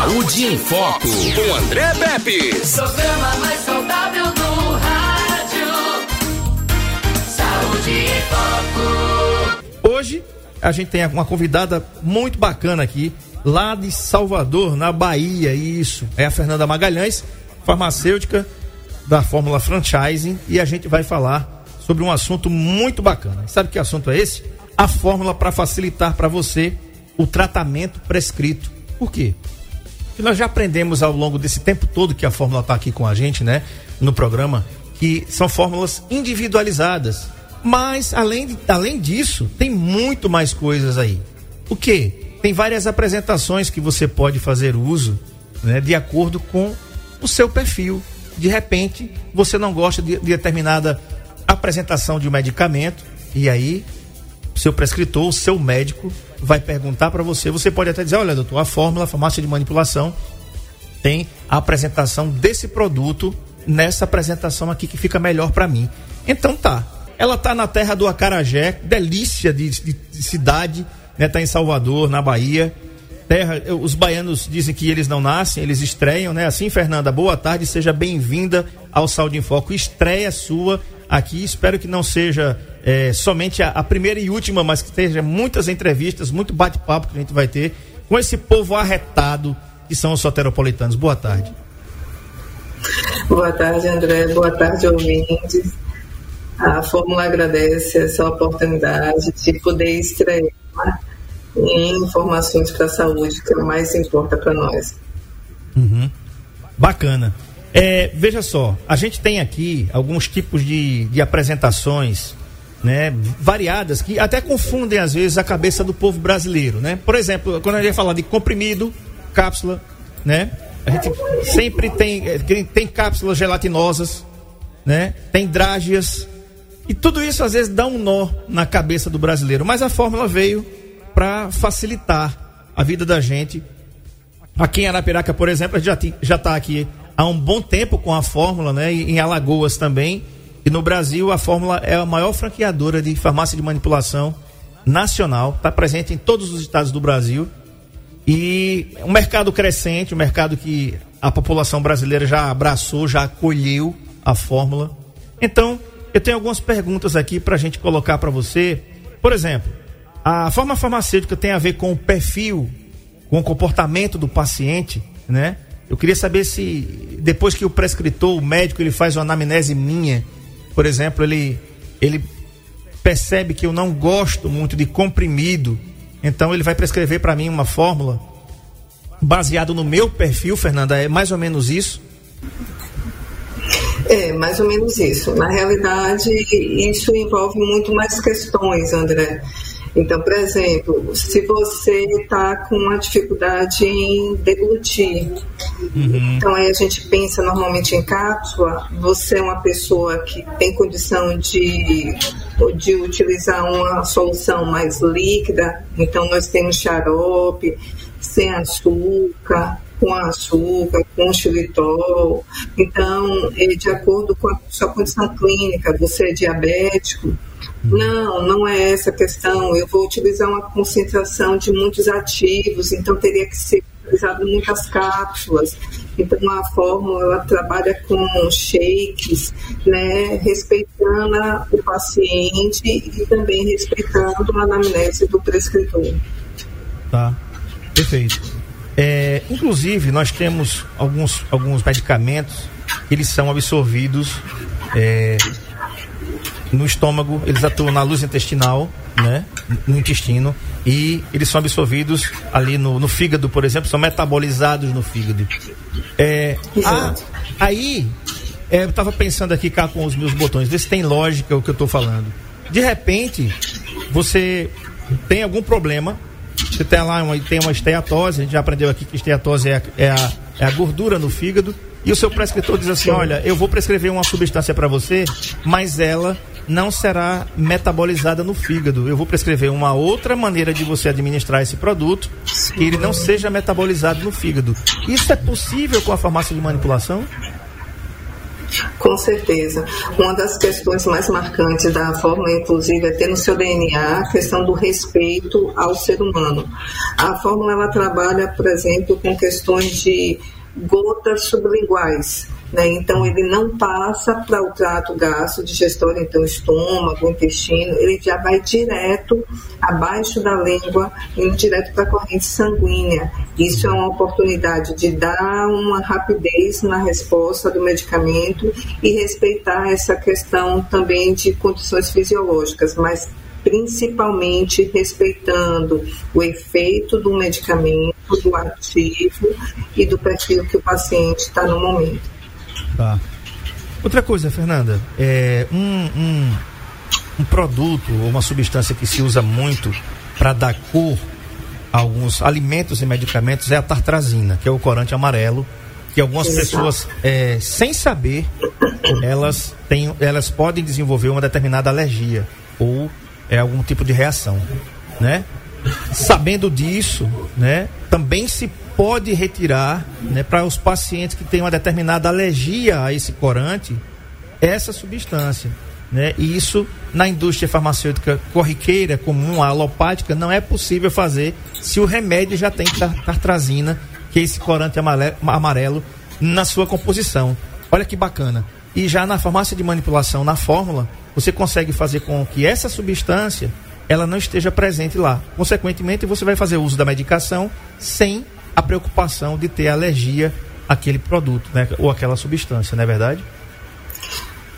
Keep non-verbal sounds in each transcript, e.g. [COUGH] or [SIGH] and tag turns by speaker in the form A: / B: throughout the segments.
A: Saúde em Foco, com André Pepe.
B: Programa mais saudável do rádio. Saúde em Foco.
C: Hoje a gente tem uma convidada muito bacana aqui, lá de Salvador, na Bahia. Isso, é a Fernanda Magalhães, farmacêutica da Fórmula Franchising, e a gente vai falar sobre um assunto muito bacana. Sabe que assunto é esse? A fórmula para facilitar para você o tratamento prescrito. Por quê? Nós já aprendemos ao longo desse tempo todo que a fórmula está aqui com a gente, né? No programa, que são fórmulas individualizadas. Mas, além, de, além disso, tem muito mais coisas aí. O que? Tem várias apresentações que você pode fazer uso né, de acordo com o seu perfil. De repente, você não gosta de, de determinada apresentação de um medicamento, e aí seu prescritor, seu médico, vai perguntar para você. Você pode até dizer: olha, doutor, a fórmula, a farmácia de manipulação, tem a apresentação desse produto nessa apresentação aqui que fica melhor para mim. Então tá. Ela tá na terra do acarajé, delícia de, de, de cidade, né? Tá em Salvador, na Bahia. Terra, os baianos dizem que eles não nascem, eles estreiam, né? Assim, Fernanda, boa tarde, seja bem-vinda ao Saúde em Foco. Estreia sua aqui. Espero que não seja é, somente a, a, primeira e última, mas que tenha muitas entrevistas, muito bate-papo que a gente vai ter com esse povo arretado que são os soteropolitanos. Boa tarde.
D: Boa tarde, André. Boa tarde, ouvintes. A Fórmula agradece essa oportunidade de poder estrear em informações para a saúde, que é o mais importa para nós.
C: Uhum. Bacana. É, veja só, a gente tem aqui alguns tipos de, de apresentações né, variadas que até confundem às vezes a cabeça do povo brasileiro, né? Por exemplo, quando a gente fala de comprimido, cápsula, né? A gente sempre tem é, tem cápsulas gelatinosas, né? Tem drágias e tudo isso às vezes dá um nó na cabeça do brasileiro, mas a fórmula veio para facilitar a vida da gente. Aqui em Arapiraca, por exemplo, a gente já está aqui há um bom tempo com a fórmula, né? E em Alagoas também. No Brasil, a Fórmula é a maior franqueadora de farmácia de manipulação nacional, está presente em todos os estados do Brasil. E um mercado crescente, um mercado que a população brasileira já abraçou, já acolheu a Fórmula. Então, eu tenho algumas perguntas aqui para a gente colocar para você. Por exemplo, a forma farmacêutica tem a ver com o perfil, com o comportamento do paciente, né? Eu queria saber se depois que o prescritor, o médico, ele faz uma anamnese minha, por exemplo, ele, ele percebe que eu não gosto muito de comprimido, então ele vai prescrever para mim uma fórmula baseado no meu perfil, Fernanda, é mais ou menos isso?
D: É, mais ou menos isso. Na realidade, isso envolve muito mais questões, André. Então, por exemplo, se você está com uma dificuldade em deglutir, uhum. então aí a gente pensa normalmente em cápsula, você é uma pessoa que tem condição de, de utilizar uma solução mais líquida, então nós temos xarope, sem açúcar, com açúcar, com xilitol. Então, é de acordo com a sua condição clínica, você é diabético, não, não é essa a questão. Eu vou utilizar uma concentração de muitos ativos, então teria que ser utilizado muitas cápsulas. Então a fórmula ela trabalha com shakes, né, respeitando o paciente e também respeitando a anamnese do prescritor.
C: Tá, perfeito. É, inclusive nós temos alguns, alguns medicamentos que eles são absorvidos é, no estômago, eles atuam na luz intestinal, né? No intestino. E eles são absorvidos ali no, no fígado, por exemplo, são metabolizados no fígado. É, a, aí, é, eu estava pensando aqui cá com os meus botões, ver se tem lógica o que eu estou falando. De repente, você tem algum problema, você tem lá uma, tem uma esteatose, a gente já aprendeu aqui que esteatose é a, é a, é a gordura no fígado, e o seu prescritor diz assim: olha, eu vou prescrever uma substância para você, mas ela não será metabolizada no fígado. Eu vou prescrever uma outra maneira de você administrar esse produto que ele não seja metabolizado no fígado. Isso é possível com a farmácia de manipulação?
D: Com certeza. Uma das questões mais marcantes da fórmula, inclusive, é ter no seu DNA a questão do respeito ao ser humano. A fórmula ela trabalha, por exemplo, com questões de gotas sublinguais né? Então, ele não passa para o trato gasto digestório, então estômago, intestino, ele já vai direto abaixo da língua, indo direto para a corrente sanguínea. Isso é uma oportunidade de dar uma rapidez na resposta do medicamento e respeitar essa questão também de condições fisiológicas, mas principalmente respeitando o efeito do medicamento, do ativo e do perfil que o paciente está no momento.
C: Tá. Outra coisa, Fernanda, é um, um, um produto ou uma substância que se usa muito para dar cor a alguns alimentos e medicamentos é a tartrazina, que é o corante amarelo, que algumas pessoas, é, sem saber, elas, têm, elas podem desenvolver uma determinada alergia ou é, algum tipo de reação, né? Sabendo disso, né, também se pode retirar, né, para os pacientes que têm uma determinada alergia a esse corante, essa substância. Né? E isso na indústria farmacêutica corriqueira, comum, alopática, não é possível fazer se o remédio já tem tartrazina, que é esse corante amarelo, na sua composição. Olha que bacana. E já na farmácia de manipulação, na fórmula, você consegue fazer com que essa substância ela não esteja presente lá. Consequentemente, você vai fazer uso da medicação sem a preocupação de ter alergia àquele produto, né? Ou aquela substância, não é verdade?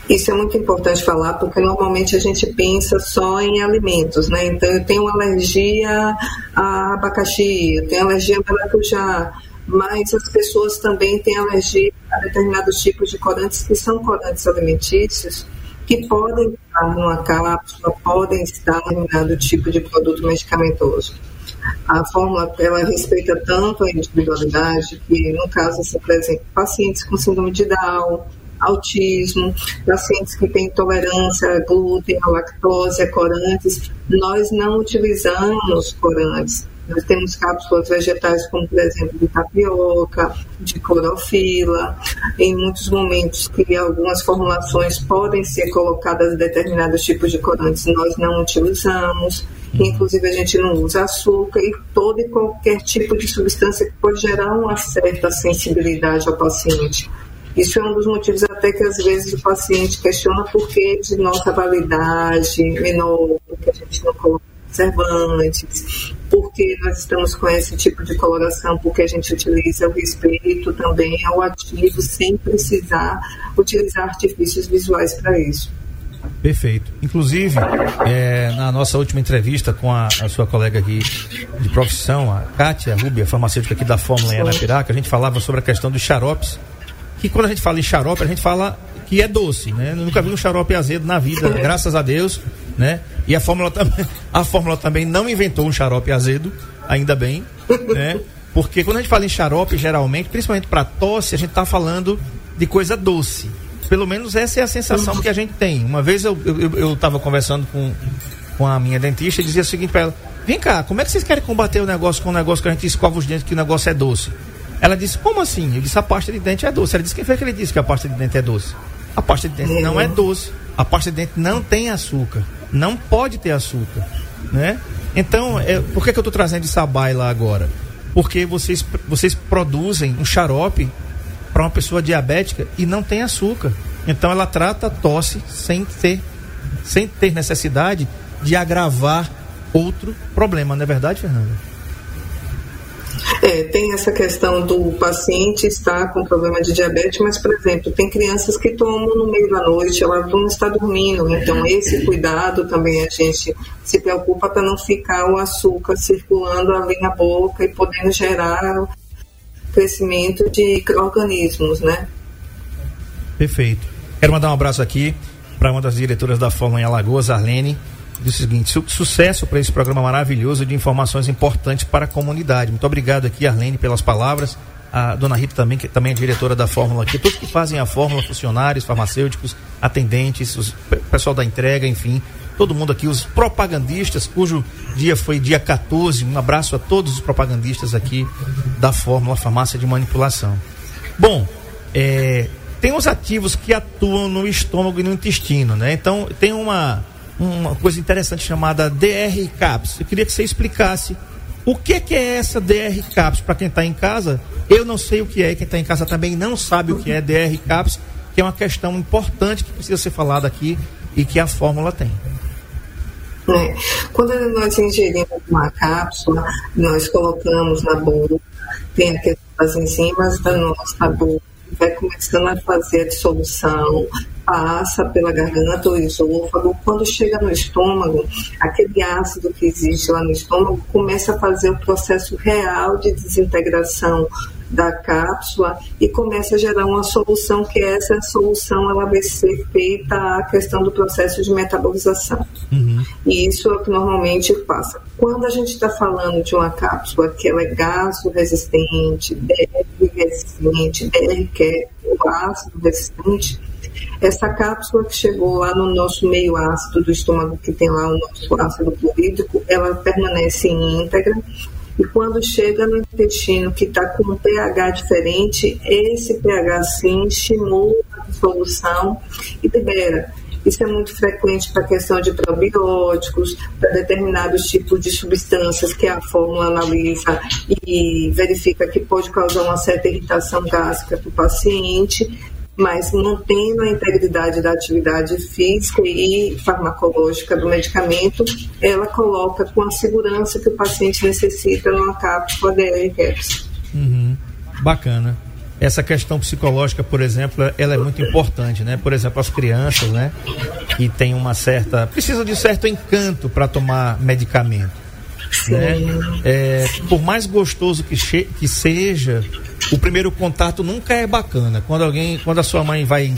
D: Isso é muito importante falar, porque normalmente a gente pensa só em alimentos, né? Então, eu tenho alergia a abacaxi, eu tenho alergia a maracujá, mas as pessoas também têm alergia a determinados tipos de corantes que são corantes alimentícios, que podem estar numa cápsula, podem estar em determinado tipo de produto medicamentoso. A fórmula ela respeita tanto a individualidade que, no caso, se apresenta pacientes com síndrome de Down, autismo, pacientes que têm intolerância a glúten, a lactose, a corantes. Nós não utilizamos corantes. Nós temos cápsulas vegetais, como por exemplo de tapioca, de clorofila. Em muitos momentos que algumas formulações podem ser colocadas determinados tipos de corantes, nós não utilizamos. Inclusive a gente não usa açúcar e todo e qualquer tipo de substância que pode gerar uma certa sensibilidade ao paciente. Isso é um dos motivos até que às vezes o paciente questiona por que de nossa validade menor, que a gente não coloca conservantes, porque nós estamos com esse tipo de coloração, porque a gente utiliza o respeito também ao ativo sem precisar utilizar artifícios visuais para isso.
C: Perfeito. Inclusive, é, na nossa última entrevista com a, a, sua colega aqui de profissão, a Kátia Rubia, farmacêutica aqui da Fórmula em Anapiraca, a gente falava sobre a questão dos xaropes, que quando a gente fala em xarope, a gente fala que é doce, né? Eu nunca vi um xarope azedo na vida, graças a Deus, né? E a Fórmula [LAUGHS] também, a Fórmula também não inventou um xarope azedo, ainda bem, né? Porque quando a gente fala em xarope, geralmente, principalmente para tosse, a gente está falando de coisa doce. Pelo menos essa é a sensação que a gente tem. Uma vez eu estava eu, eu conversando com, com a minha dentista e dizia o seguinte para ela: Vem cá, como é que vocês querem combater o negócio com o negócio que a gente escova os dentes que o negócio é doce? Ela disse: Como assim? Eu disse: A pasta de dente é doce. Ela disse: Quem foi que ele disse que a pasta de dente é doce? A pasta de dente não é doce. A pasta de dente não tem açúcar. Não pode ter açúcar. Né? Então, é, por que, que eu estou trazendo essa baila agora? Porque vocês, vocês produzem um xarope para uma pessoa diabética e não tem açúcar. Então ela trata a tosse sem ter, sem ter necessidade de agravar outro problema, não é verdade, Fernanda?
D: É, tem essa questão do paciente estar com problema de diabetes, mas, por exemplo, tem crianças que tomam no meio da noite, ela não está dormindo, então esse cuidado também a gente se preocupa para não ficar o açúcar circulando ali na boca e podendo gerar crescimento de micro-organismos, né?
C: Perfeito. Quero mandar um abraço aqui para uma das diretoras da Fórmula em Alagoas, Arlene, diz o seguinte: su sucesso para esse programa maravilhoso de informações importantes para a comunidade. Muito obrigado aqui, Arlene, pelas palavras. A dona Rita também, que também é diretora da Fórmula aqui, todos que fazem a Fórmula, funcionários, farmacêuticos, atendentes, os pessoal da entrega, enfim, todo mundo aqui, os propagandistas, cujo dia foi dia 14. Um abraço a todos os propagandistas aqui da Fórmula Farmácia de Manipulação. Bom, é, tem os ativos que atuam no estômago e no intestino, né? Então, tem uma, uma coisa interessante chamada DR CAPS. Eu queria que você explicasse o que, que é essa DR CAPS para quem está em casa. Eu não sei o que é, quem está em casa também não sabe o que é DR CAPS, que é uma questão importante que precisa ser falada aqui e que a fórmula tem.
D: É. Quando nós ingerimos uma cápsula, nós colocamos na boca, tem aquelas enzimas da nossa boca, vai começando a fazer a dissolução, passa pela garganta ou esôfago. Quando chega no estômago, aquele ácido que existe lá no estômago começa a fazer o processo real de desintegração da cápsula e começa a gerar uma solução que essa solução ela vai ser feita a questão do processo de metabolização. Uhum. E isso é o que normalmente passa. Quando a gente está falando de uma cápsula que ela é gaso resistente, DR resistente, DR que é o ácido resistente, essa cápsula que chegou lá no nosso meio ácido do estômago, que tem lá o nosso ácido clorídrico, ela permanece íntegra. E quando chega no intestino, que está com um pH diferente, esse pH sim estimula a dissolução e libera. Isso é muito frequente para a questão de probióticos, para determinados tipos de substâncias que a fórmula analisa e verifica que pode causar uma certa irritação gástrica para o paciente mas mantendo a integridade da atividade física e farmacológica do medicamento, ela coloca com a segurança que o paciente necessita numa cápsula DRCAPS.
C: Uhum. Bacana. Essa questão psicológica, por exemplo, ela é muito importante, né? Por exemplo, as crianças, né? Que tem uma certa. precisa de certo encanto para tomar medicamento. Né? É, por mais gostoso que, que seja, o primeiro contato nunca é bacana. Quando alguém, quando a sua mãe vai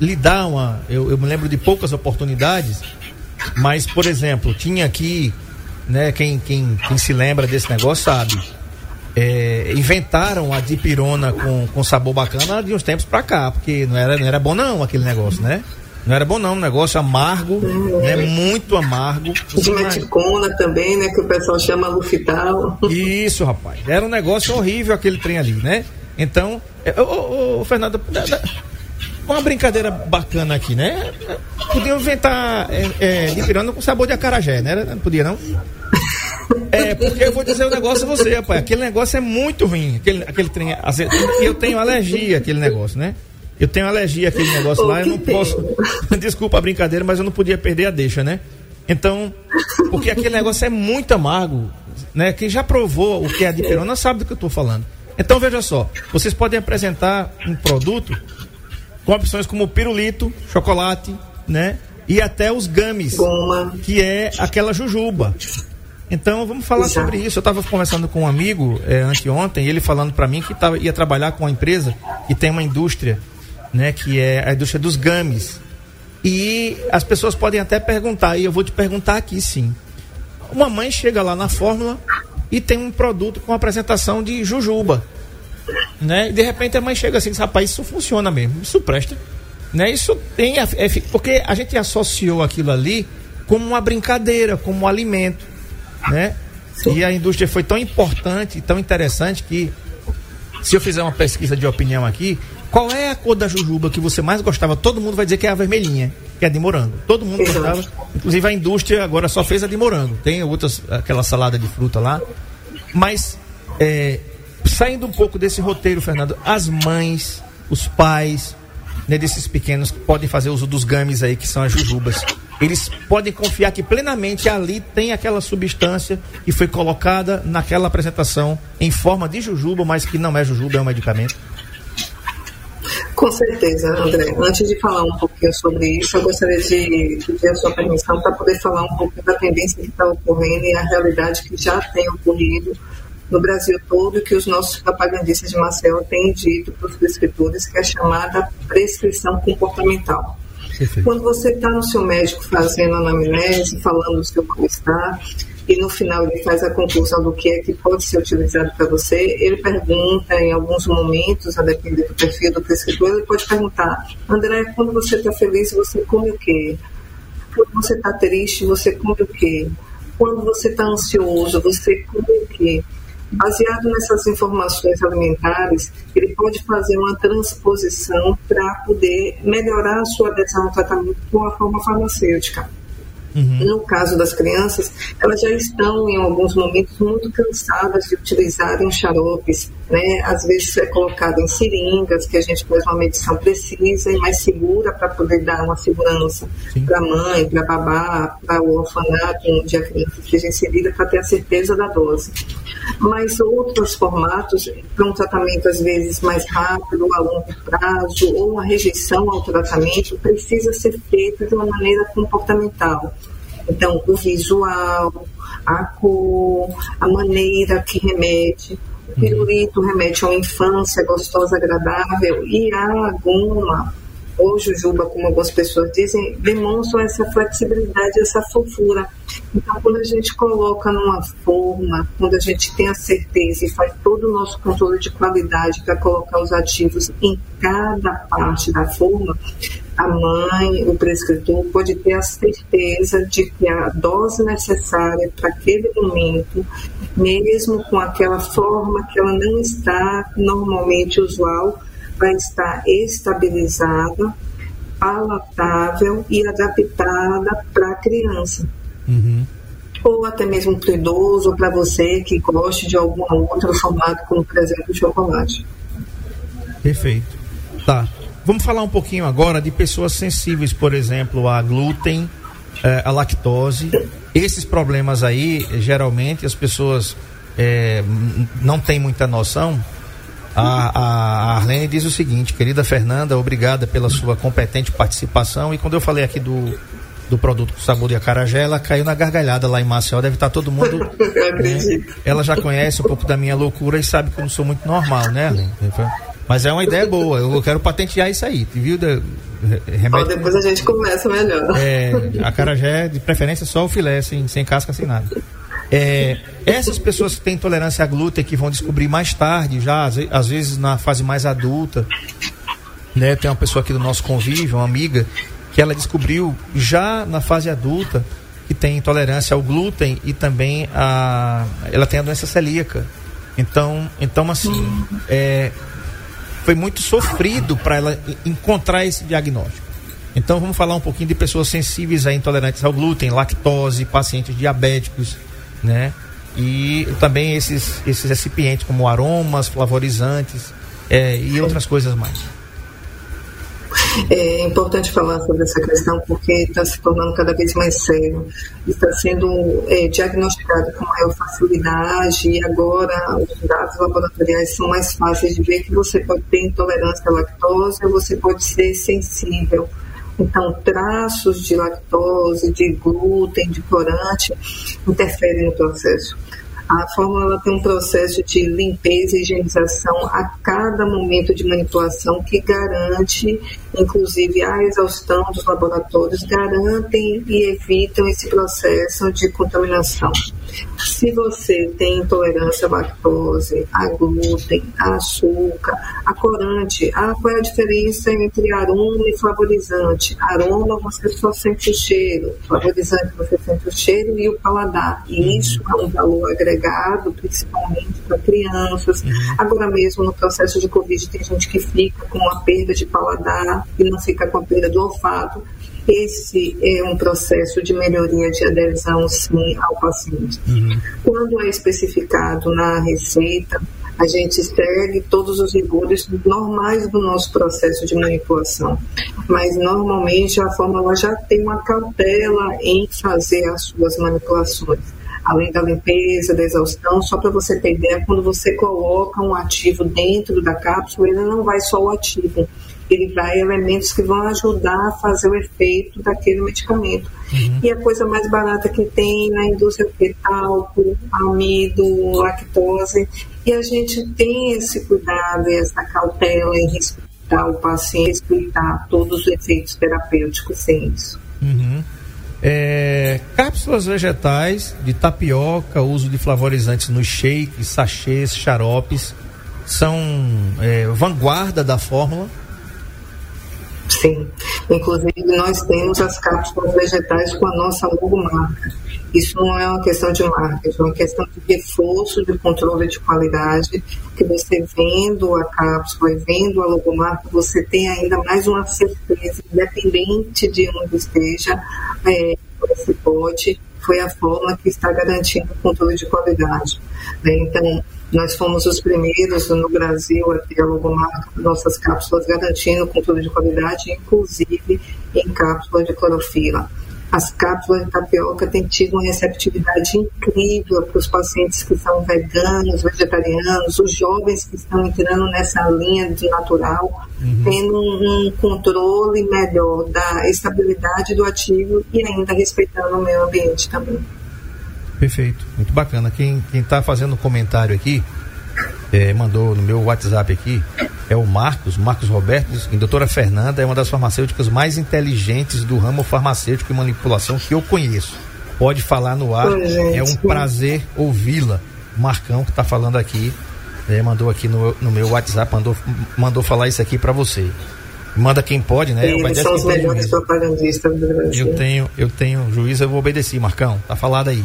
C: lhe dar uma, eu, eu me lembro de poucas oportunidades, mas por exemplo, tinha aqui, né? Quem, quem, quem se lembra desse negócio sabe. É, inventaram a dipirona com, com sabor bacana de uns tempos pra cá, porque não era, não era bom não aquele negócio, né? Não era bom não, um negócio amargo, uhum. né? Muito amargo.
D: Dimeticona também, né? Que o pessoal chama lufital.
C: Isso, rapaz. Era um negócio horrível aquele trem ali, né? Então, é, ô, ô, uma brincadeira bacana aqui, né? Podiam inventar é, é, de com sabor de acarajé, né? Não podia não? É, porque eu vou dizer um negócio a você, rapaz. Aquele negócio é muito ruim. Aquele, aquele trem. E eu tenho alergia àquele negócio, né? Eu tenho alergia àquele negócio lá, eu não posso. [LAUGHS] Desculpa a brincadeira, mas eu não podia perder a deixa, né? Então, porque aquele negócio é muito amargo, né? Quem já provou o que é a dipirona sabe do que eu estou falando. Então veja só, vocês podem apresentar um produto com opções como pirulito, chocolate, né? E até os games, que é aquela jujuba. Então vamos falar sobre isso. Eu estava conversando com um amigo é, anteontem, ele falando para mim que tava, ia trabalhar com uma empresa que tem uma indústria né, que é a indústria dos games. E as pessoas podem até perguntar, e eu vou te perguntar aqui sim. Uma mãe chega lá na fórmula e tem um produto com apresentação de jujuba. Né? E de repente a mãe chega assim, rapaz, isso funciona mesmo, isso presta. Né? Isso tem. É, porque a gente associou aquilo ali como uma brincadeira, como um alimento. Né? E a indústria foi tão importante, tão interessante que se eu fizer uma pesquisa de opinião aqui, qual é a cor da jujuba que você mais gostava? Todo mundo vai dizer que é a vermelhinha, que é de morango. Todo mundo gostava. Inclusive a indústria agora só fez a de morango. Tem outras, aquela salada de fruta lá. Mas, é, saindo um pouco desse roteiro, Fernando, as mães, os pais, né, desses pequenos que podem fazer uso dos games aí, que são as jujubas, eles podem confiar que plenamente ali tem aquela substância que foi colocada naquela apresentação em forma de jujuba, mas que não é jujuba, é um medicamento.
D: Com certeza, André. Antes de falar um pouquinho sobre isso, eu gostaria de pedir a sua permissão para poder falar um pouco da tendência que está ocorrendo e a realidade que já tem ocorrido no Brasil todo que os nossos propagandistas de Marcel têm dito para os prescritores, que é a chamada prescrição comportamental. Quando você está no seu médico fazendo anamnese, falando do seu mal-estar, e no final ele faz a conclusão do que é que pode ser utilizado para você, ele pergunta em alguns momentos, a depender do perfil do prescritor, ele pode perguntar, André, quando você está feliz, você come o quê? Quando você está triste, você come o quê? Quando você está ansioso, você come o quê? Baseado nessas informações alimentares, ele pode fazer uma transposição para poder melhorar a sua adesão ao tratamento com a forma farmacêutica. Uhum. No caso das crianças, elas já estão em alguns momentos muito cansadas de utilizarem xaropes, né? Às vezes é colocado em seringas, que a gente faz uma medição precisa e mais segura para poder dar uma segurança para a mãe, para a babá, para o orfanato onde a criança esteja inserida, para ter a certeza da dose. Mas outros formatos, para um tratamento às vezes mais rápido, a longo prazo, ou uma rejeição ao tratamento, precisa ser feito de uma maneira comportamental então, o visual, a cor, a maneira que remete. Pirulito remete a uma infância gostosa, agradável, e a goma, ou jujuba, como algumas pessoas dizem, demonstram essa flexibilidade, essa fofura. Então, quando a gente coloca numa forma, quando a gente tem a certeza e faz todo o nosso controle de qualidade para colocar os ativos em cada parte da forma, a mãe, o prescritor, pode ter a certeza de que a dose necessária para aquele momento, mesmo com aquela forma que ela não está normalmente usual, vai estar estabilizada, palatável e adaptada para a criança. Uhum. Ou até mesmo para o idoso, ou para você que goste de algum outro formato, como por exemplo chocolate.
C: Perfeito. Tá. Vamos falar um pouquinho agora de pessoas sensíveis, por exemplo, a glúten, eh, a lactose. Esses problemas aí, geralmente, as pessoas é, não têm muita noção. A, a Arlene diz o seguinte, querida Fernanda, obrigada pela sua competente participação. E quando eu falei aqui do, do produto com sabor de acarajé, ela caiu na gargalhada lá em Maceió. Deve estar todo mundo. [LAUGHS] Né? Ela já conhece um pouco da minha loucura e sabe que eu não sou muito normal, né, Arlene? Mas é uma ideia boa. Eu quero patentear isso aí, viu?
D: Remédio, depois a gente começa melhor.
C: É, a carajé, de preferência, só o filé, sem, sem casca, sem nada. É, essas pessoas que têm intolerância a glúten, que vão descobrir mais tarde, já, às vezes na fase mais adulta, né? Tem uma pessoa aqui do nosso convívio, uma amiga, que ela descobriu já na fase adulta que tem intolerância ao glúten e também a, ela tem a doença celíaca. Então, então assim, é, foi muito sofrido para ela encontrar esse diagnóstico. Então vamos falar um pouquinho de pessoas sensíveis a intolerantes ao glúten, lactose, pacientes diabéticos, né? E também esses, esses recipientes como aromas, flavorizantes é, e outras coisas mais.
D: É importante falar sobre essa questão porque está se tornando cada vez mais sério. Está sendo é, diagnosticado com maior facilidade e agora os dados laboratoriais são mais fáceis de ver que você pode ter intolerância à lactose ou você pode ser sensível. Então, traços de lactose, de glúten, de corante interferem no processo. A fórmula tem um processo de limpeza e higienização a cada momento de manipulação que garante, inclusive a exaustão dos laboratórios, garantem e evitam esse processo de contaminação. Se você tem intolerância à lactose, a glúten, a açúcar, a corante, ah, qual é a diferença entre aroma e flavorizante? Aroma você só sente o cheiro, flavorizante você sente o cheiro e o paladar. E isso é um valor agregado, principalmente para crianças. Uhum. Agora mesmo no processo de Covid tem gente que fica com uma perda de paladar e não fica com a perda do olfato. Esse é um processo de melhoria de adesão, sim, ao paciente. Uhum. Quando é especificado na receita, a gente segue todos os rigores normais do nosso processo de manipulação. Mas normalmente a fórmula já tem uma cautela em fazer as suas manipulações. Além da limpeza, da exaustão, só para você ter ideia, quando você coloca um ativo dentro da cápsula, ele não vai só o ativo, ele vai elementos que vão ajudar a fazer o efeito daquele medicamento. Uhum. E a coisa mais barata que tem na indústria é talco, amido, lactose. E a gente tem esse cuidado e essa cautela em respeitar o paciente, respeitar todos os efeitos terapêuticos sem isso.
C: Uhum. É, cápsulas vegetais de tapioca, uso de flavorizantes nos shakes, sachês, xaropes, são é, vanguarda da fórmula
D: Sim. Inclusive, nós temos as cápsulas vegetais com a nossa logomarca. Isso não é uma questão de marketing, é uma questão de reforço de controle de qualidade, que você vendo a cápsula e vendo a logomarca, você tem ainda mais uma certeza, independente de onde esteja é, esse pote, foi a forma que está garantindo o controle de qualidade. Né? Então, nós fomos os primeiros no Brasil a ter a logomarca nossas cápsulas garantindo controle de qualidade, inclusive em cápsula de clorofila. As cápsulas de tapioca têm tido uma receptividade incrível para os pacientes que são veganos, vegetarianos, os jovens que estão entrando nessa linha do natural, uhum. tendo um, um controle melhor da estabilidade do ativo e ainda respeitando o meio ambiente também.
C: Perfeito, muito bacana. Quem está fazendo um comentário aqui, é, mandou no meu WhatsApp aqui, é o Marcos, Marcos Roberto, a doutora Fernanda é uma das farmacêuticas mais inteligentes do ramo farmacêutico e manipulação que eu conheço. Pode falar no ar, é um prazer ouvi-la. Marcão que está falando aqui, é, mandou aqui no, no meu WhatsApp, mandou, mandou falar isso aqui para você. Manda quem pode, né?
D: Eles são os melhores propagandistas do Brasil.
C: Eu tenho, eu tenho juízo, eu vou obedecer, Marcão. Tá falado aí.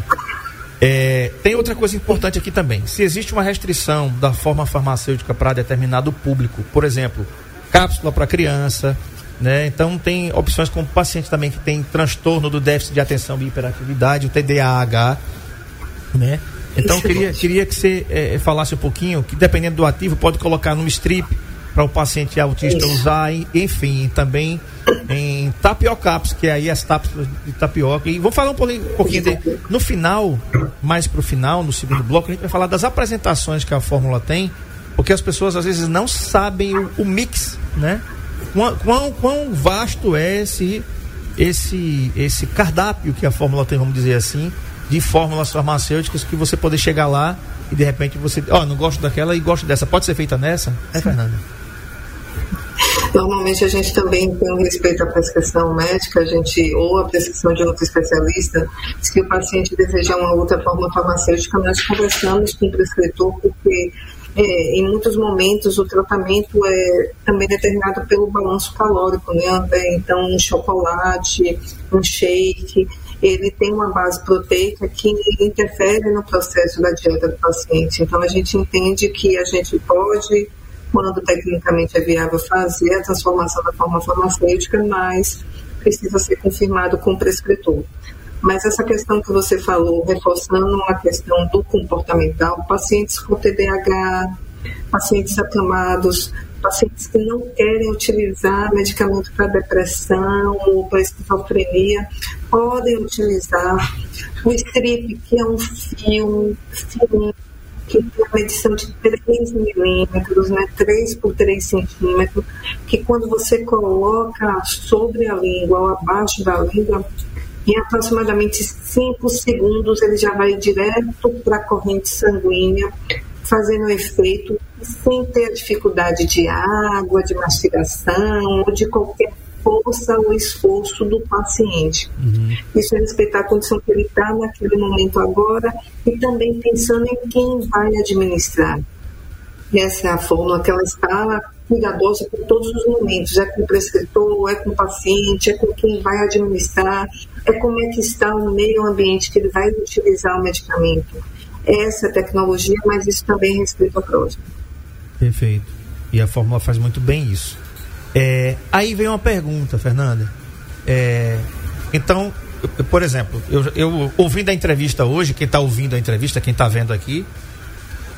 C: É, tem outra coisa importante aqui também. Se existe uma restrição da forma farmacêutica para determinado público, por exemplo, cápsula para criança, né? Então tem opções como paciente também que tem transtorno do déficit de atenção e hiperatividade, o TDAH, né? Então queria, queria que você é, falasse um pouquinho que dependendo do ativo pode colocar no strip para o paciente autista Isso. usar, enfim, também em tapiocaps, que é aí as tapas de tapioca. E vou falar um pouquinho, um pouquinho de, no final, mais para o final, no segundo bloco, a gente vai falar das apresentações que a fórmula tem, porque as pessoas às vezes não sabem o, o mix, né? Quão, quão, quão, vasto é esse, esse, esse cardápio que a fórmula tem, vamos dizer assim, de fórmulas farmacêuticas que você poder chegar lá e de repente você, ó, oh, não gosto daquela e gosto dessa. Pode ser feita nessa? É, Fernanda?
D: Normalmente a gente também tem respeito à prescrição médica, a gente, ou a prescrição de outro especialista, se o paciente desejar uma outra forma farmacêutica, nós conversamos com o prescritor, porque é, em muitos momentos o tratamento é também determinado pelo balanço calórico, né? Então, um chocolate, um shake, ele tem uma base proteica que interfere no processo da dieta do paciente. Então, a gente entende que a gente pode quando tecnicamente é viável fazer a transformação da forma farmacêutica, mas precisa ser confirmado com o prescritor. Mas essa questão que você falou, reforçando a questão do comportamental, pacientes com TDAH, pacientes acamados, pacientes que não querem utilizar medicamento para depressão ou para esquizofrenia, podem utilizar o strip, que é um fio, fio que tem uma medição de 3 milímetros, né, 3 por 3 centímetros, que quando você coloca sobre a língua ou abaixo da língua, em aproximadamente 5 segundos ele já vai direto para a corrente sanguínea, fazendo efeito sem ter a dificuldade de água, de mastigação ou de qualquer força ou esforço do paciente. Uhum. Isso é respeitar a condição que ele está naquele momento agora e também pensando em quem vai administrar. Essa é a fórmula que ela está cuidadosa por todos os momentos, é com o prescritor, é com o paciente, é com quem vai administrar, é como é que está o meio ambiente que ele vai utilizar o medicamento. Essa é a tecnologia, mas isso também respeita a próxima.
C: Perfeito. E a fórmula faz muito bem isso. É, aí vem uma pergunta, Fernanda. É, então, por exemplo, eu, eu ouvindo a entrevista hoje, quem está ouvindo a entrevista, quem está vendo aqui,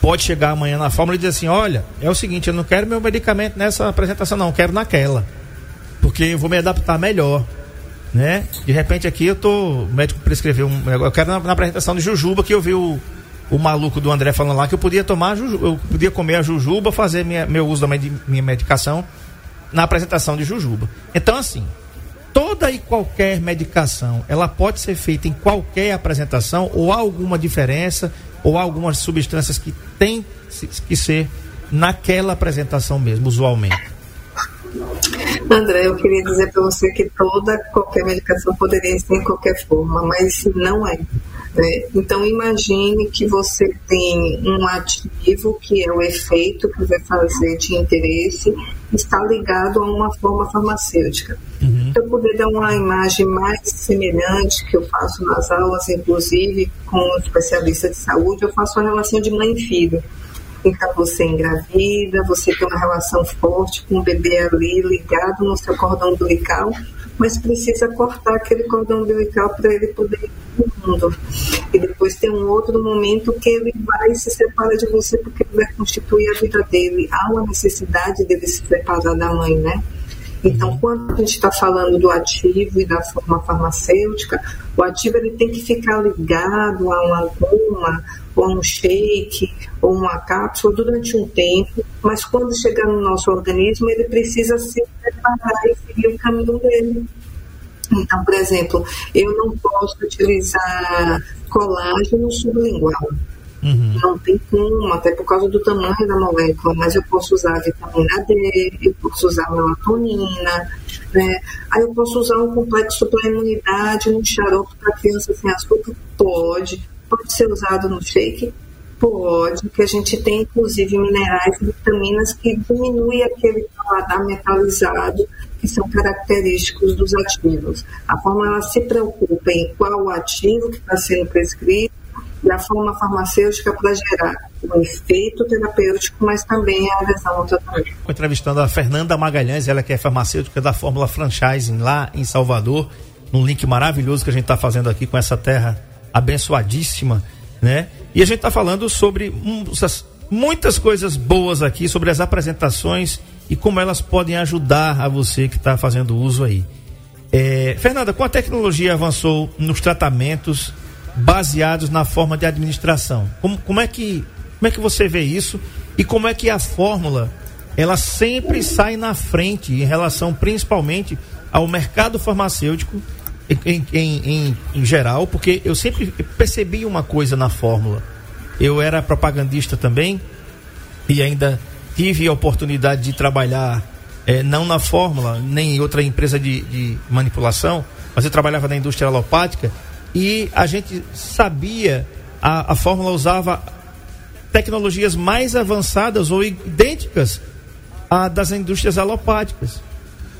C: pode chegar amanhã na fórmula e dizer assim: olha, é o seguinte, eu não quero meu medicamento nessa apresentação, não, quero naquela. Porque eu vou me adaptar melhor. Né? De repente aqui eu tô. O médico prescreveu um. Eu quero na, na apresentação de Jujuba que eu vi o, o maluco do André falando lá que eu podia tomar, eu podia comer a Jujuba, fazer minha, meu uso da minha medicação na apresentação de Jujuba. Então, assim, toda e qualquer medicação, ela pode ser feita em qualquer apresentação ou há alguma diferença ou algumas substâncias que tem que ser naquela apresentação mesmo, usualmente.
D: André, eu queria dizer para você que toda, qualquer medicação poderia ser em qualquer forma, mas não é. Né? Então, imagine que você tem um ativo que é o efeito que vai fazer de interesse, está ligado a uma forma farmacêutica. Uhum. Para poder dar uma imagem mais semelhante, que eu faço nas aulas, inclusive com especialistas de saúde, eu faço a relação de mãe e filho. Então você engravida, você tem uma relação forte com o bebê ali ligado no seu cordão umbilical, mas precisa cortar aquele cordão umbilical para ele poder ir para o mundo. E depois tem um outro momento que ele vai se separar de você porque ele vai constituir a vida dele. Há uma necessidade dele se separar da mãe, né? Então, quando a gente está falando do ativo e da forma farmacêutica, o ativo ele tem que ficar ligado a uma goma, ou um shake, ou uma cápsula durante um tempo, mas quando chegar no nosso organismo, ele precisa se preparar e seguir o caminho dele. Então, por exemplo, eu não posso utilizar colágeno sublingual Uhum. Não tem como, até por causa do tamanho da molécula, mas eu posso usar vitamina D, eu posso usar melatonina, né? Aí eu posso usar um complexo para imunidade, um xarope para criança sem açúcar? Pode. Pode ser usado no shake? Pode, que a gente tem inclusive minerais e vitaminas que diminuem aquele paladar metalizado que são característicos dos ativos. A fórmula se preocupa em qual ativo que está sendo prescrito da forma farmacêutica para gerar um efeito terapêutico, mas também a adesão ao tratamento.
C: Estou entrevistando a Fernanda Magalhães, ela que é farmacêutica da Fórmula Franchising lá em Salvador, num link maravilhoso que a gente está fazendo aqui com essa terra abençoadíssima, né? E a gente está falando sobre muitas coisas boas aqui, sobre as apresentações e como elas podem ajudar a você que está fazendo uso aí. É, Fernanda, com a tecnologia avançou nos tratamentos baseados na forma de administração. Como, como, é que, como é que você vê isso e como é que a fórmula ela sempre sai na frente em relação principalmente ao mercado farmacêutico em, em, em, geral, porque eu sempre percebi uma coisa na fórmula. Eu era propagandista também e ainda tive a oportunidade de trabalhar é, não na fórmula, nem em outra empresa de, de manipulação, mas eu trabalhava na indústria alopática e a gente sabia, a, a fórmula usava tecnologias mais avançadas ou idênticas à das indústrias alopáticas,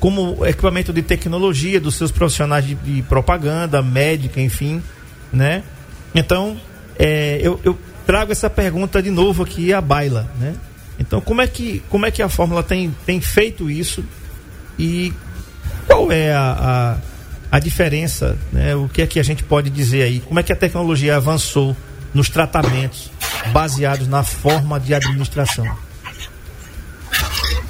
C: como equipamento de tecnologia dos seus profissionais de, de propaganda, médica, enfim, né? Então, é, eu, eu, trago essa pergunta de novo aqui à baila, né? Então, como é que, como é que a fórmula tem, tem feito isso e qual é a, a a diferença, né? O que é que a gente pode dizer aí? Como é que a tecnologia avançou nos tratamentos baseados na forma de administração?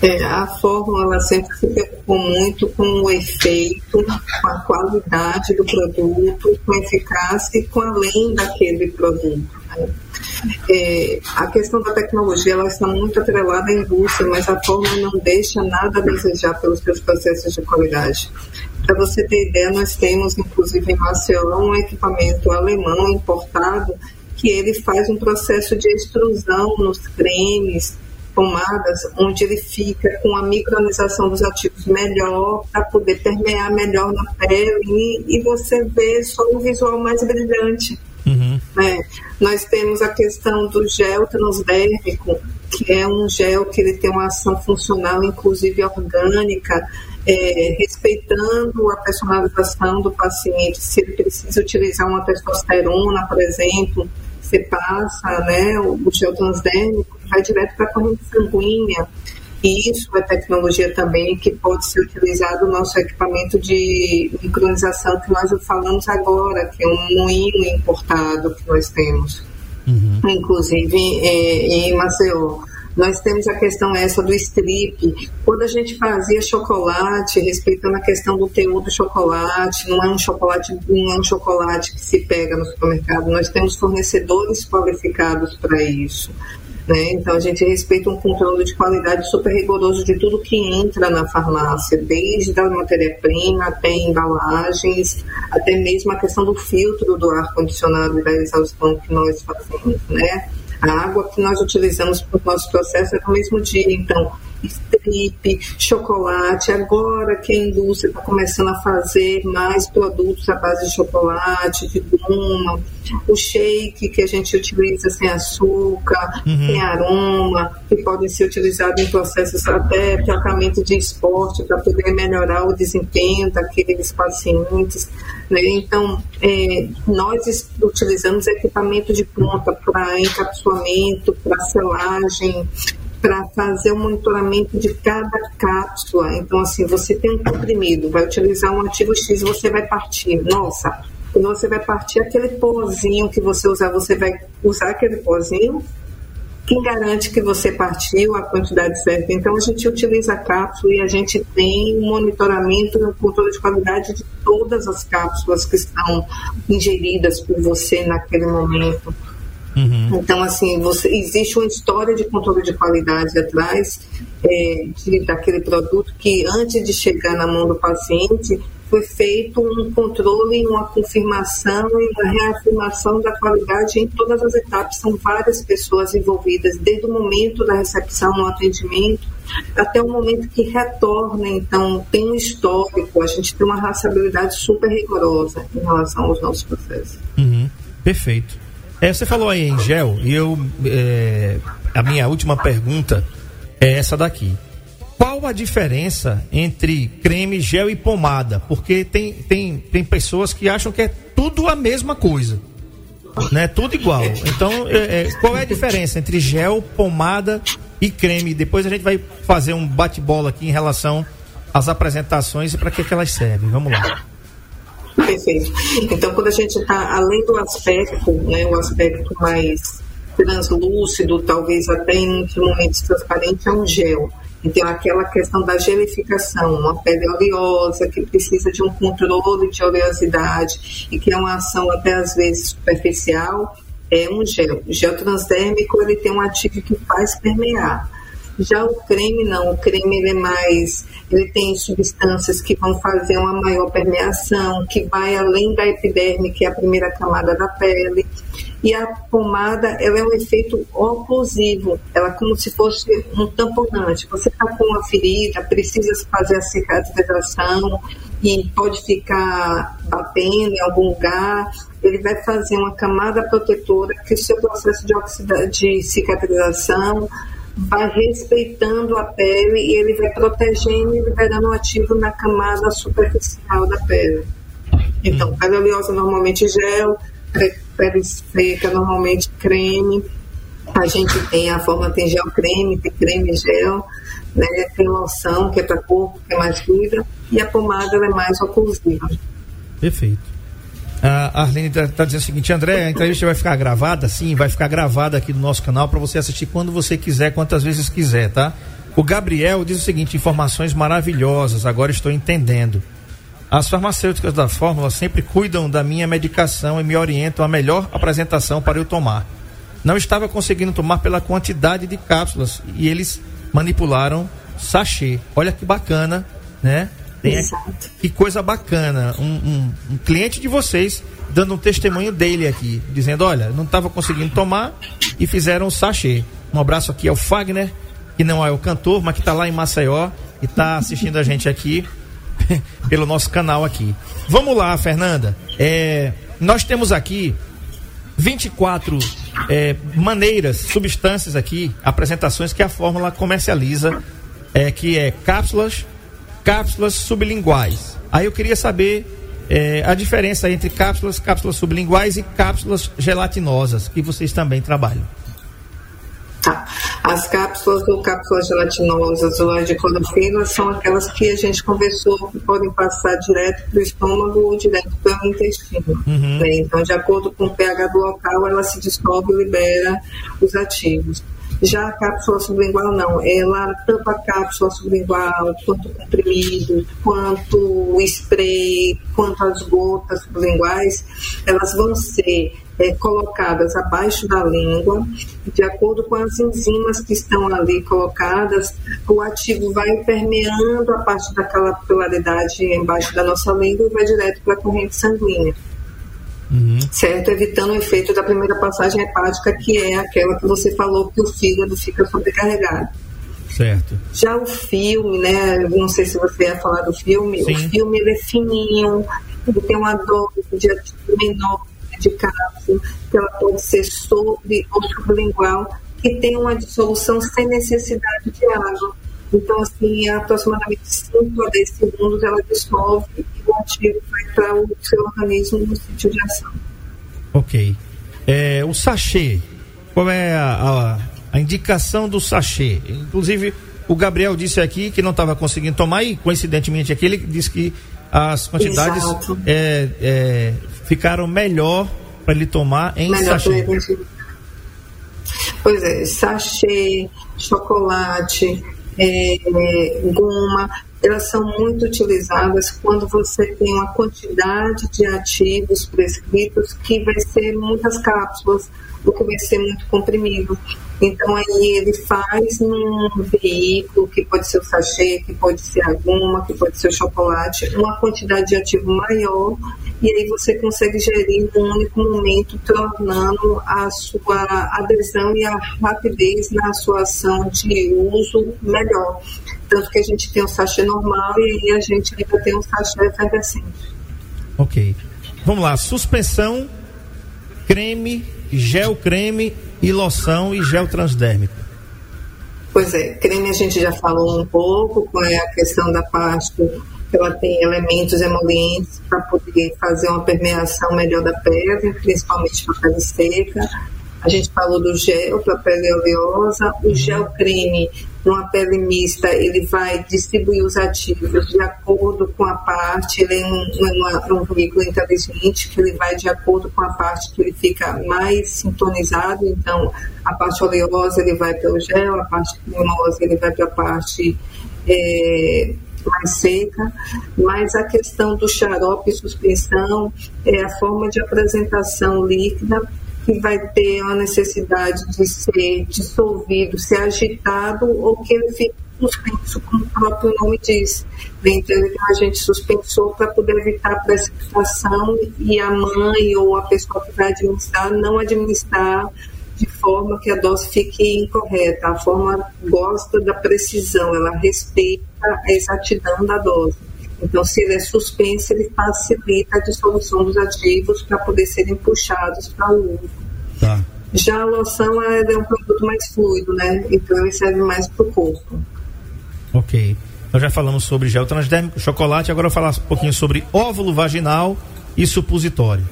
D: É, a fórmula ela sempre se preocupou muito com o efeito, com a qualidade do produto, com a eficácia e com além daquele produto. Né? É, a questão da tecnologia ela está muito atrelada à indústria, mas a fórmula não deixa nada a desejar pelos seus processos de qualidade. Para você ter ideia, nós temos, inclusive em Maceió, um equipamento alemão importado que ele faz um processo de extrusão nos cremes, pomadas, onde ele fica com a micronização dos ativos melhor para poder permear melhor na pele e, e, você vê só um visual mais brilhante. Uhum. Né? Nós temos a questão do gel transdérmico, que é um gel que ele tem uma ação funcional, inclusive orgânica, é, respeitando a personalização do paciente, se ele precisa utilizar uma testosterona, por exemplo, você passa né, o gel transdérmico, vai direto para a corrente sanguínea. E isso é tecnologia também que pode ser utilizado no nosso equipamento de micronização que nós falamos agora, que é um moinho importado que nós temos. Uhum. Inclusive é, em Maceió. Nós temos a questão essa do strip. Quando a gente fazia chocolate, respeitando a questão do teor do chocolate, não é um chocolate, não é um chocolate que se pega no supermercado. Nós temos fornecedores qualificados para isso. Né? Então a gente respeita um controle de qualidade super rigoroso de tudo que entra na farmácia, desde a matéria-prima até embalagens, até mesmo a questão do filtro do ar condicionado e da exaustão que nós fazemos, né? A água que nós utilizamos para o nosso processo é no mesmo dia, então strip, chocolate. Agora que a indústria está começando a fazer mais produtos à base de chocolate, de goma, o shake que a gente utiliza sem açúcar, uhum. sem aroma, que podem ser utilizados em processos até tratamento de esporte para poder melhorar o desempenho daqueles pacientes. Né? Então, é, nós utilizamos equipamento de ponta para encapsulamento, para selagem, para fazer o monitoramento de cada cápsula. Então, assim, você tem um comprimido, vai utilizar um ativo X, você vai partir. Nossa, quando você vai partir aquele pozinho que você usar, você vai usar aquele pozinho. Quem garante que você partiu a quantidade certa? Então, a gente utiliza a cápsula e a gente tem um monitoramento e um controle de qualidade de todas as cápsulas que estão ingeridas por você naquele momento. Uhum. Então, assim, você, existe uma história de controle de qualidade atrás é, de, daquele produto que, antes de chegar na mão do paciente, foi feito um controle, uma confirmação e uma reafirmação da qualidade em todas as etapas. São várias pessoas envolvidas, desde o momento da recepção no atendimento até o momento que retorna. Então, tem um histórico, a gente tem uma raçabilidade super rigorosa em relação aos nossos processos.
C: Uhum. Perfeito. É, você falou aí em gel, e eu. É, a minha última pergunta é essa daqui. Qual a diferença entre creme, gel e pomada? Porque tem, tem, tem pessoas que acham que é tudo a mesma coisa. Né? Tudo igual. Então, é, é, qual é a diferença entre gel, pomada e creme? Depois a gente vai fazer um bate-bola aqui em relação às apresentações e para que, que elas servem. Vamos lá.
D: Perfeito. Então, quando a gente está além do aspecto, né, o aspecto mais translúcido, talvez até em momentos transparente, é um gel. Então, aquela questão da gelificação, uma pele oleosa que precisa de um controle de oleosidade e que é uma ação até às vezes superficial, é um gel. O gel transdérmico ele tem um ativo que faz permear. Já o creme não, o creme ele é mais, ele tem substâncias que vão fazer uma maior permeação, que vai além da epiderme, que é a primeira camada da pele. E a pomada, ela é um efeito oclusivo, ela é como se fosse um tamponante. Você está com uma ferida, precisa fazer a cicatrização e pode ficar batendo em algum lugar, ele vai fazer uma camada protetora que o seu processo de, oxida de cicatrização vai respeitando a pele e ele vai protegendo e liberando o ativo na camada superficial da pele. Então, hum. pele oleosa normalmente gel, pele seca normalmente creme. A gente tem a forma tem gel creme, tem creme gel, né? Tem loção que é para corpo, que é mais fluida, e a pomada é mais oclusiva.
C: Perfeito. A Arlene está tá dizendo o seguinte, André, a entrevista vai ficar gravada? Sim, vai ficar gravada aqui no nosso canal para você assistir quando você quiser, quantas vezes quiser, tá? O Gabriel diz o seguinte: informações maravilhosas, agora estou entendendo. As farmacêuticas da fórmula sempre cuidam da minha medicação e me orientam a melhor apresentação para eu tomar. Não estava conseguindo tomar pela quantidade de cápsulas e eles manipularam sachê. Olha que bacana, né? Tem Exato. Que coisa bacana. Um, um, um, cliente de vocês dando um testemunho dele aqui, dizendo: olha, não estava conseguindo tomar e fizeram o sachê. Um abraço aqui ao Fagner, que não é o cantor, mas que está lá em Maceió e está assistindo a gente aqui [LAUGHS] pelo nosso canal aqui. Vamos lá, Fernanda. É, nós temos aqui 24 é, maneiras, substâncias aqui, apresentações que a fórmula comercializa, é, que é cápsulas, cápsulas sublinguais. Aí eu queria saber é, a diferença entre cápsulas, cápsulas sublinguais e cápsulas gelatinosas, que vocês também trabalham.
D: Tá. As cápsulas ou cápsulas gelatinosas ou de clorofila são aquelas que a gente conversou que podem passar direto para o estômago ou direto para o intestino. Uhum. Né? Então, de acordo com o pH do local, ela se dissolve e libera os ativos. Já a cápsula sublingual não, ela tanto a cápsula sublingual, quanto o comprimido, quanto o spray, quanto as gotas sublinguais, elas vão ser é, colocadas abaixo da língua, de acordo com as enzimas que estão ali colocadas, o ativo vai permeando a parte da capilaridade embaixo da nossa língua e vai direto para a corrente sanguínea. Uhum. certo? Evitando o efeito da primeira passagem hepática, que é aquela que você falou que o fígado fica sobrecarregado.
C: Certo.
D: Já o filme, né? Não sei se você ia falar do filme. Sim. O filme ele é fininho, ele tem uma dose de ativo menor de cálcio, que ela pode ser sobre ou sublingual, que tem uma dissolução sem necessidade de água. Então, assim, aproximadamente 5 a 10 segundos ela dissolve e o ativo vai para o seu organismo no sítio de ação.
C: Ok. É, o sachê, qual é a, a, a indicação do sachê? Inclusive, o Gabriel disse aqui que não estava conseguindo tomar e, coincidentemente, aqui ele disse que as quantidades é, é, ficaram melhor para ele tomar em melhor sachê.
D: Pois é, sachê, chocolate, é, goma, elas são muito utilizadas quando você tem uma quantidade de ativos prescritos que vai ser muitas cápsulas, o que vai ser muito comprimido. Então aí ele faz num veículo, que pode ser o sachê, que pode ser a goma, que pode ser o chocolate, uma quantidade de ativo maior e aí você consegue gerir num único momento, tornando a sua adesão e a rapidez na sua ação de uso melhor. Tanto que a gente tem um sachê normal e aí a gente ainda tem um sachê efervescente.
C: Ok. Vamos lá, suspensão, creme, gel creme e loção e gel transdérmico.
D: Pois é, creme a gente já falou um pouco, qual é a questão da parte ela tem elementos emolientes para poder fazer uma permeação melhor da pele, principalmente para a pele seca. A gente falou do gel para a pele oleosa, o gel creme numa pele mista, ele vai distribuir os ativos de acordo com a parte, ele é um, um, veículo inteligente que ele vai de acordo com a parte que ele fica mais sintonizado, então a parte oleosa ele vai para o gel, a parte cremosa ele vai para a parte é, mais seca, mas a questão do xarope e suspensão é a forma de apresentação líquida que vai ter a necessidade de ser dissolvido, ser agitado ou que ele fique suspenso, como o próprio nome diz. Então, a gente suspensou para poder evitar a precipitação e a mãe ou a pessoa que vai administrar não administrar de forma que a dose fique incorreta. A forma gosta da precisão, ela respeita a exatidão da dose. Então, se ele é suspenso, ele facilita a dissolução dos ativos para poder serem puxados para o uso. Tá. Já a loção é um produto mais fluido, né? Então, ele serve mais para o corpo.
C: Ok. Nós já falamos sobre gel transdérmico, chocolate, agora eu vou falar um pouquinho sobre óvulo vaginal e supositório.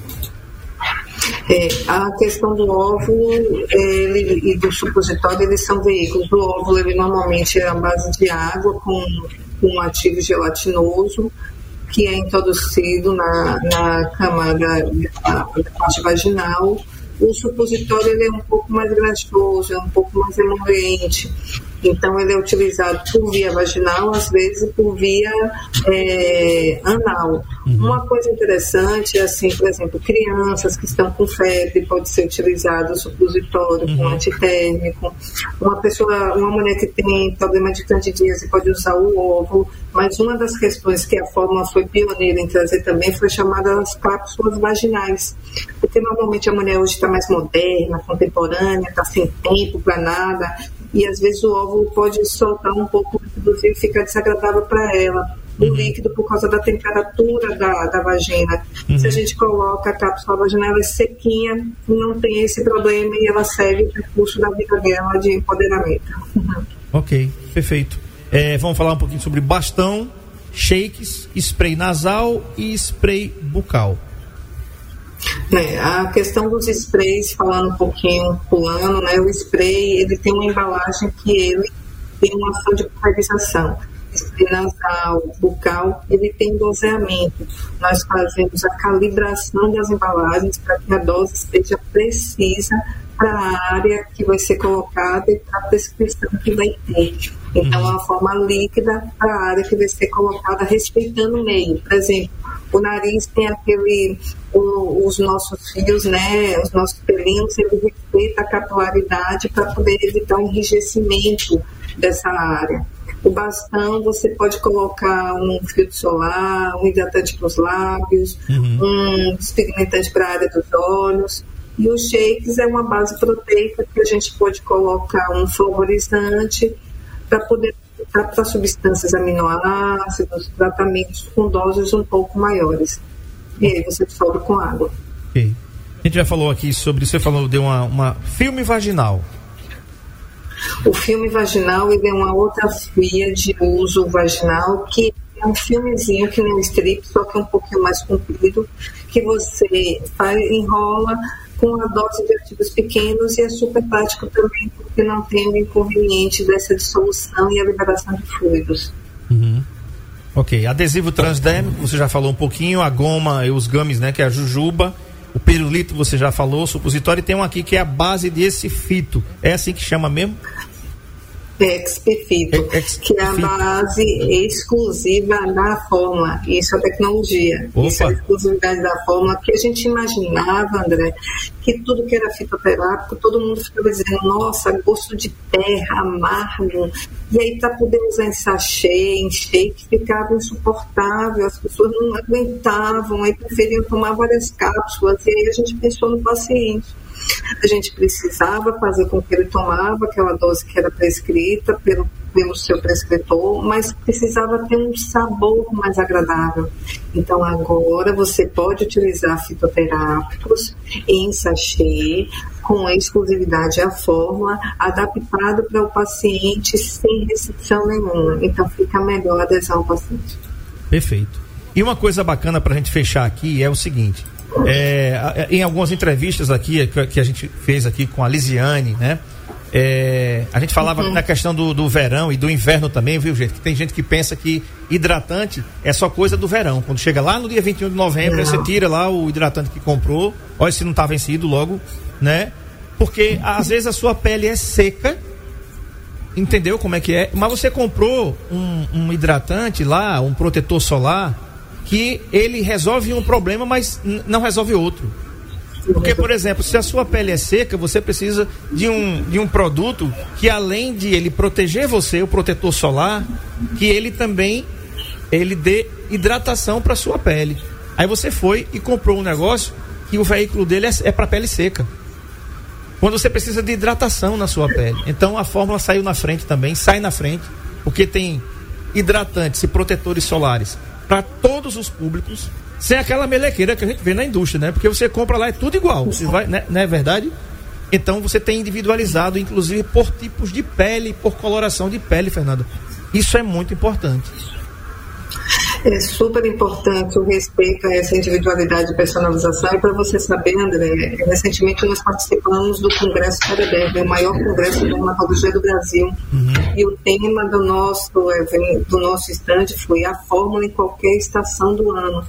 D: É, a questão do óvulo ele, e do supositório, eles são veículos. O óvulo, ele normalmente é a base de água com, com um ativo gelatinoso que é introduzido na, na camada da, da parte vaginal. O supositório é um pouco mais graxoso, é um pouco mais emoliente. Então, ele é utilizado por via vaginal, às vezes por via é, anal. Uhum. Uma coisa interessante é, assim, por exemplo, crianças que estão com febre, pode ser utilizado o supositório uhum. com antitérmico. Uma pessoa, uma mulher que tem problema de candidíase pode usar o ovo. Mas uma das questões que a fórmula foi pioneira em trazer também foi chamada as cápsulas vaginais. Porque normalmente a mulher hoje está mais moderna, contemporânea, está sem tempo para nada e às vezes o óvulo pode soltar um pouco do líquido e ficar desagradável para ela. O uhum. líquido por causa da temperatura da, da vagina. Uhum. Se a gente coloca a cápsula vaginal, ela é sequinha, não tem esse problema e ela segue o percurso da vida dela de empoderamento. Uhum.
C: Ok, perfeito. É, vamos falar um pouquinho sobre bastão, shakes, spray nasal e spray bucal.
D: É, a questão dos sprays, falando um pouquinho, pulando, né, o spray ele tem uma embalagem que ele tem uma ação de pulverização. Spray nasal, bucal, ele tem doseamento. Nós fazemos a calibração das embalagens para que a dose esteja precisa para a área que vai ser colocada e para a prescrição que vai ter. Então, é uma forma líquida para a área que vai ser colocada, respeitando o meio. Por exemplo, o nariz tem aquele, o, os nossos fios, né, os nossos pelinhos, ele respeita a capilaridade para poder evitar o enrijecimento dessa área. O bastão você pode colocar um filtro solar, um hidratante para os lábios, uhum. um despigmentante para a área dos olhos. E os shakes é uma base proteica que a gente pode colocar um flavorizante para poder para substâncias aminoácidos, tratamentos com doses um pouco maiores. E aí você dissolve com água.
C: Ok. A gente já falou aqui sobre, você falou, de uma, uma filme vaginal.
D: O filme vaginal ele é uma outra via de uso vaginal que é um filmezinho que nem um strip, só que é um pouquinho mais comprido, que você faz, enrola com a dose de artigos pequenos e é super prático também porque não tem o inconveniente dessa dissolução e a liberação de fluidos.
C: Uhum. Ok, adesivo transdérmico, você já falou um pouquinho, a goma e os games, né, que é a jujuba, o pirulito você já falou, o supositório, e tem um aqui que é a base desse fito, é assim que chama mesmo?
D: Expefito, que é a base exclusiva da fórmula. Isso é tecnologia. Opa. Isso é a exclusividade da fórmula que a gente imaginava, André, que tudo que era fitoterápico, todo mundo ficava dizendo, nossa, gosto de terra, amargo. E aí, para poder usar em sachê, em shake, ficava insuportável, as pessoas não aguentavam, aí preferiam tomar várias cápsulas. E aí a gente pensou no paciente a gente precisava fazer com que ele tomava aquela dose que era prescrita pelo, pelo seu prescritor, mas precisava ter um sabor mais agradável. Então agora você pode utilizar fitoterápicos em sachê com exclusividade à fórmula, adaptado para o paciente sem restrição nenhuma. Então fica melhor a adesão ao paciente.
C: Perfeito. E uma coisa bacana para a gente fechar aqui é o seguinte: é, em algumas entrevistas aqui que a gente fez aqui com a Lisiane, né? É, a gente falava uhum. na questão do, do, verão e do inverno também, viu, gente? Que tem gente que pensa que hidratante é só coisa do verão. Quando chega lá no dia 21 de novembro, você tira lá o hidratante que comprou, olha se não está vencido logo, né? Porque às vezes a sua pele é seca, entendeu como é que é? Mas você comprou um, um hidratante lá, um protetor solar que ele resolve um problema, mas não resolve outro. Porque, por exemplo, se a sua pele é seca, você precisa de um, de um produto que, além de ele proteger você, o protetor solar, que ele também ele dê hidratação para sua pele. Aí você foi e comprou um negócio que o veículo dele é, é para pele seca. Quando você precisa de hidratação na sua pele. Então a fórmula saiu na frente também, sai na frente, porque tem hidratantes e protetores solares para todos os públicos, sem aquela melequeira que a gente vê na indústria, né? Porque você compra lá é tudo igual, você vai, né? não é verdade? Então você tem individualizado, inclusive por tipos de pele, por coloração de pele, Fernando. Isso é muito importante.
D: É super importante o respeito a essa individualidade e personalização. E para você saber, André, recentemente nós participamos do Congresso Careberg, o maior congresso de dermatologia do Brasil. Uhum. E o tema do nosso evento, do nosso estande foi a fórmula em qualquer estação do ano.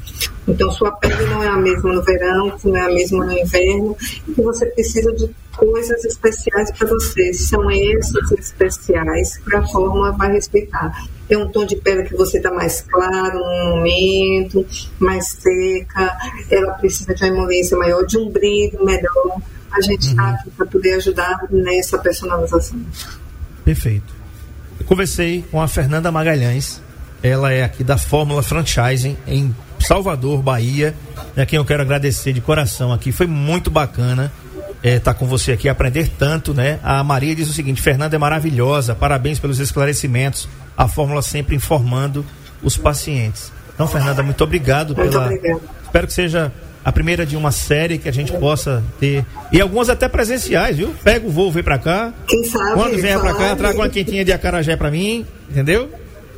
D: Então, sua pele não é a mesma no verão, não é a mesma no inverno, e você precisa de coisas especiais para você. São esses especiais que a fórmula vai respeitar tem um tom de pele que você está mais claro no momento, mais seca, ela precisa de uma emolência maior, de um brilho melhor. A gente está uhum. aqui para poder ajudar nessa personalização.
C: Perfeito. Eu conversei com a Fernanda Magalhães, ela é aqui da Fórmula Franchising em Salvador, Bahia, a quem eu quero agradecer de coração aqui, foi muito bacana estar é, tá com você aqui, aprender tanto, né? A Maria diz o seguinte: Fernanda é maravilhosa, parabéns pelos esclarecimentos a fórmula sempre informando os pacientes. Então, Fernanda, muito obrigado muito pela. Obrigado. Espero que seja a primeira de uma série que a gente possa ter. E algumas até presenciais, viu? Pega o voo, vem pra cá.
D: Quem sabe?
C: Quando vier pra cá, traga uma quentinha de acarajé pra mim, entendeu?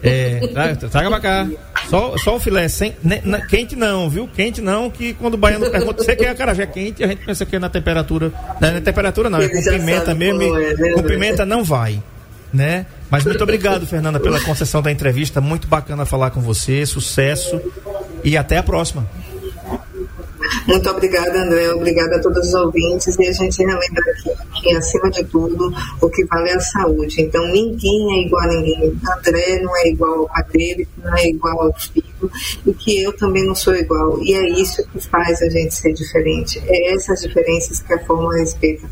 C: É, traga, traga pra cá. Só, só o filé, sem, ne, na, quente não, viu? Quente não, que quando o baiano pergunta, você quer acarajé quente, a gente pensa que é na temperatura. Não é na temperatura não, é com pimenta mesmo. É, com pimenta não vai né? Mas muito obrigado, Fernanda, pela concessão da entrevista. Muito bacana falar com você. Sucesso e até a próxima.
D: Muito obrigada, André. Obrigada a todos os ouvintes. E a gente relembra aqui acima de tudo, o que vale é a saúde. Então, ninguém é igual a ninguém. André não é igual ao pai dele, não é igual ao filho, e que eu também não sou igual. E é isso que faz a gente ser diferente. É essas diferenças que a forma respeita.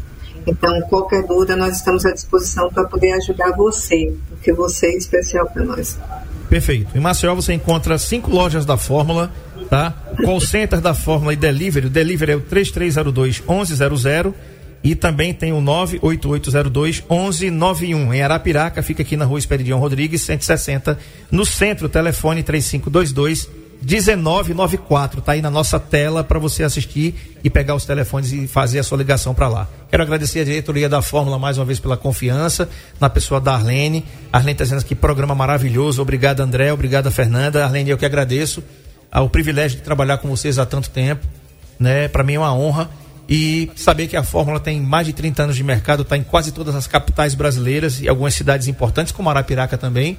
D: Então, qualquer dúvida, nós estamos à disposição para poder ajudar você. porque você é especial para nós.
C: Perfeito. Em Maceió você encontra cinco lojas da Fórmula, tá? Call center da Fórmula e delivery. O delivery é o 3302 1100 e também tem o 98802 1191. Em Arapiraca, fica aqui na rua Esperidião Rodrigues, 160. No centro, telefone 3522 1994. Tá aí na nossa tela para você assistir e pegar os telefones e fazer a sua ligação para lá. Quero agradecer a diretoria da Fórmula mais uma vez pela confiança, na pessoa da Arlene. Arlene está dizendo que programa maravilhoso. Obrigado, André. Obrigado, Fernanda. Arlene, eu que agradeço ao privilégio de trabalhar com vocês há tanto tempo. Né? Para mim é uma honra. E saber que a Fórmula tem mais de 30 anos de mercado, está em quase todas as capitais brasileiras e algumas cidades importantes, como Arapiraca também.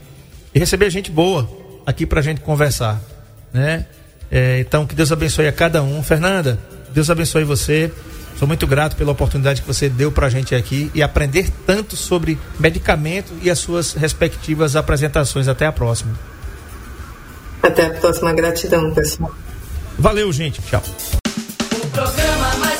C: E receber gente boa aqui para gente conversar né? É, então, que Deus abençoe a cada um. Fernanda, Deus abençoe você. Sou muito grato pela oportunidade que você deu para a gente aqui e aprender tanto sobre medicamento e as suas respectivas apresentações. Até a próxima.
D: Até a próxima. Gratidão, pessoal.
C: Valeu, gente. Tchau.
B: O programa mais